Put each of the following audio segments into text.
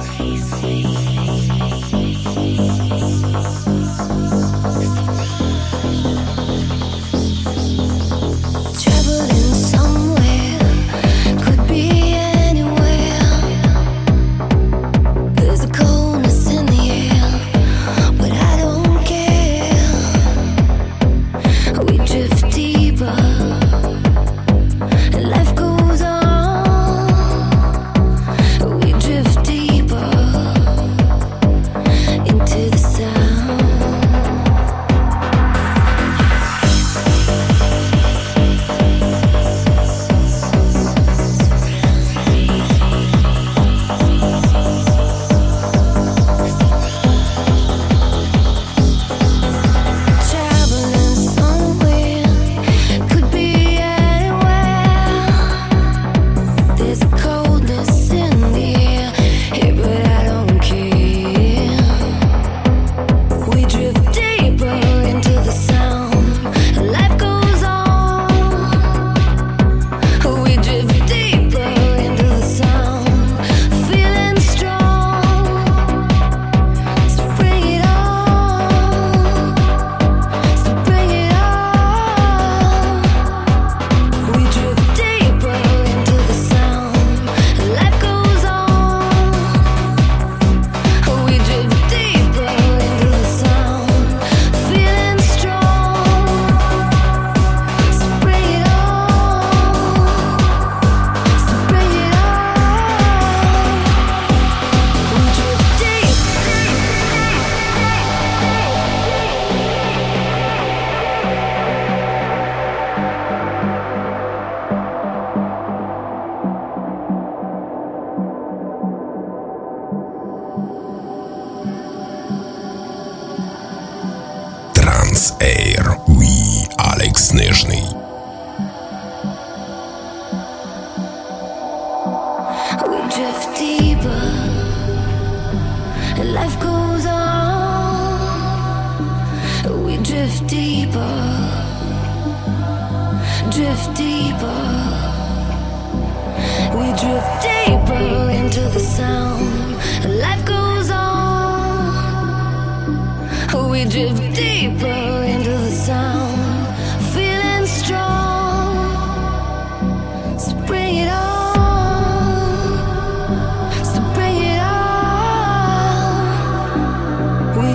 Crazy.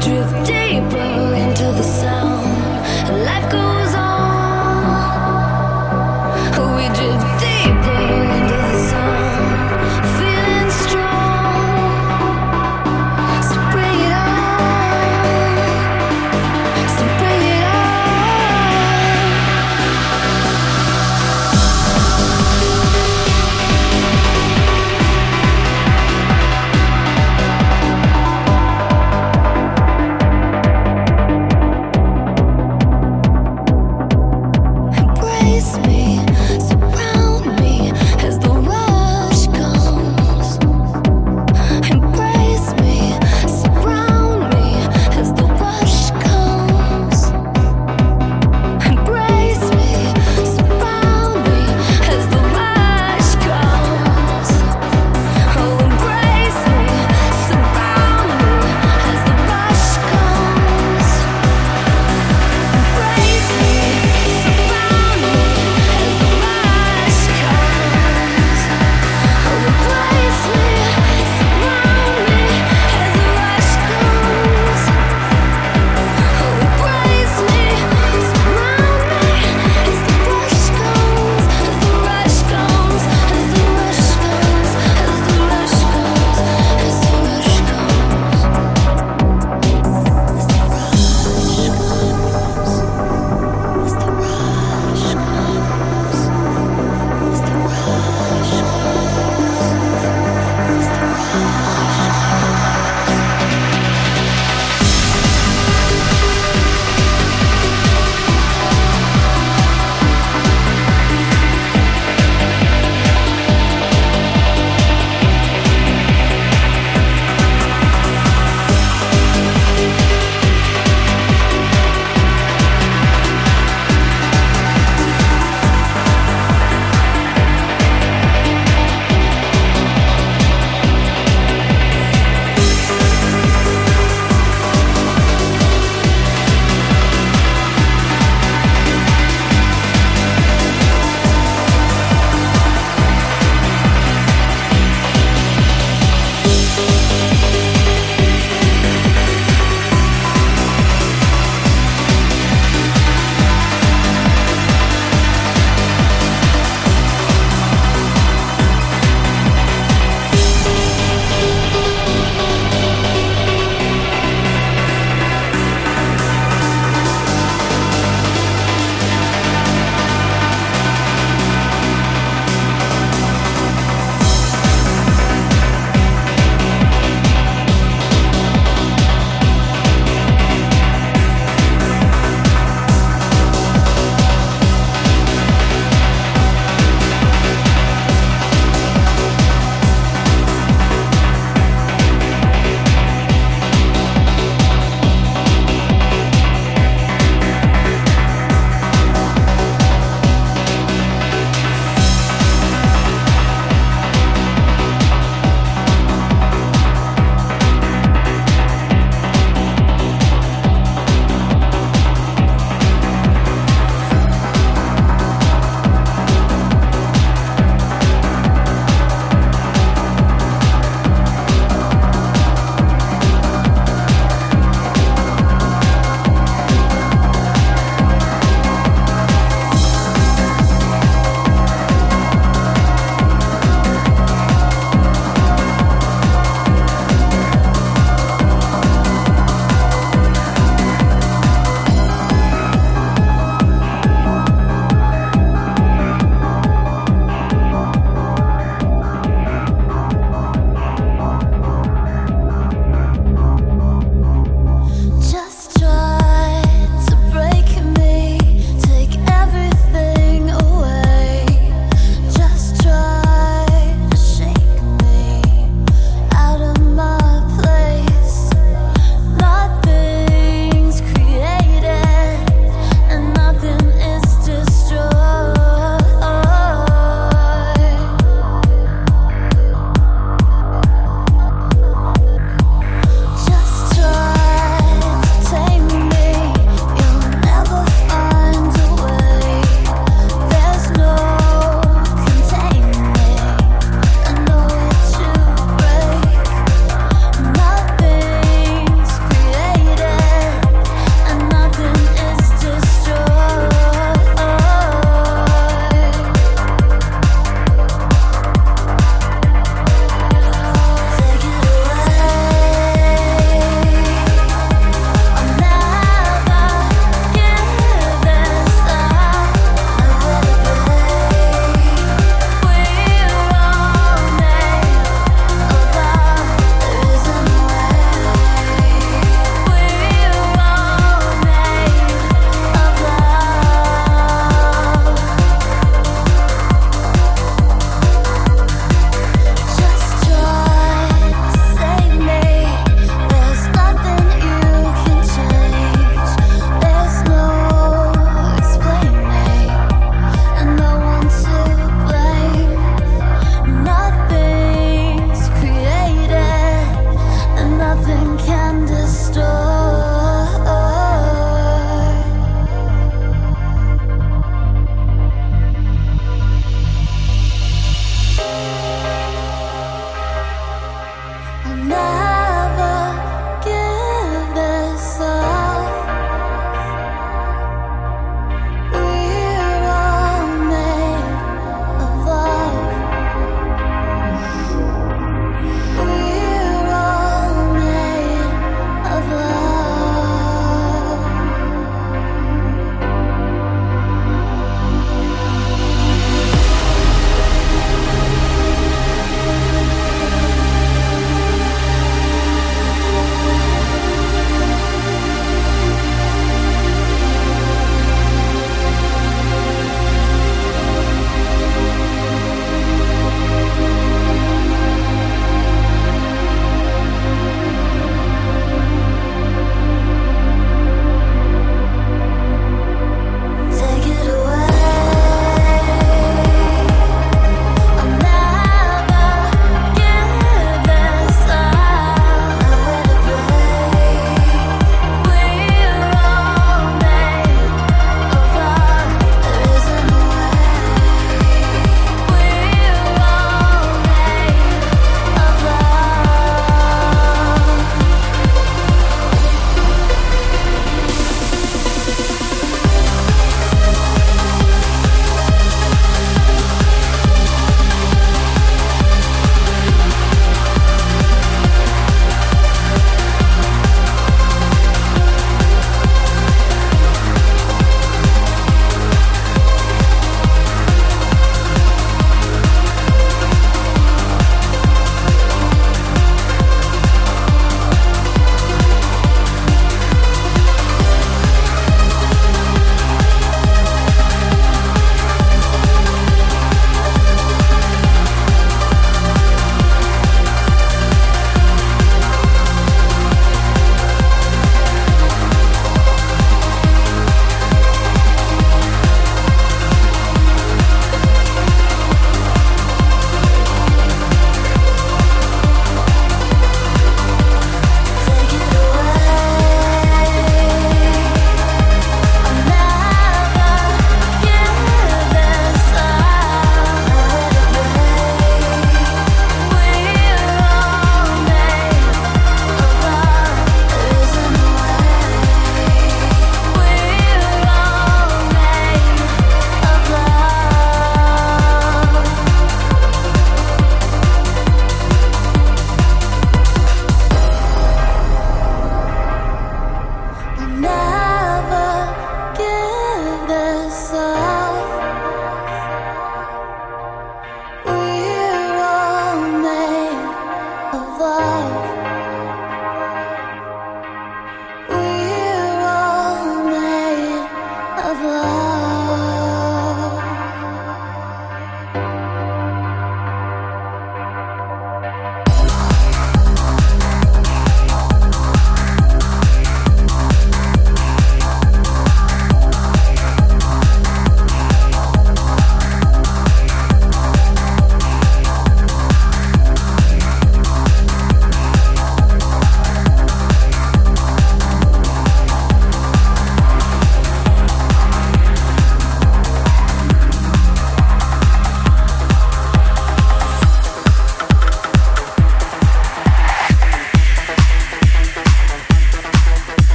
drift deeper.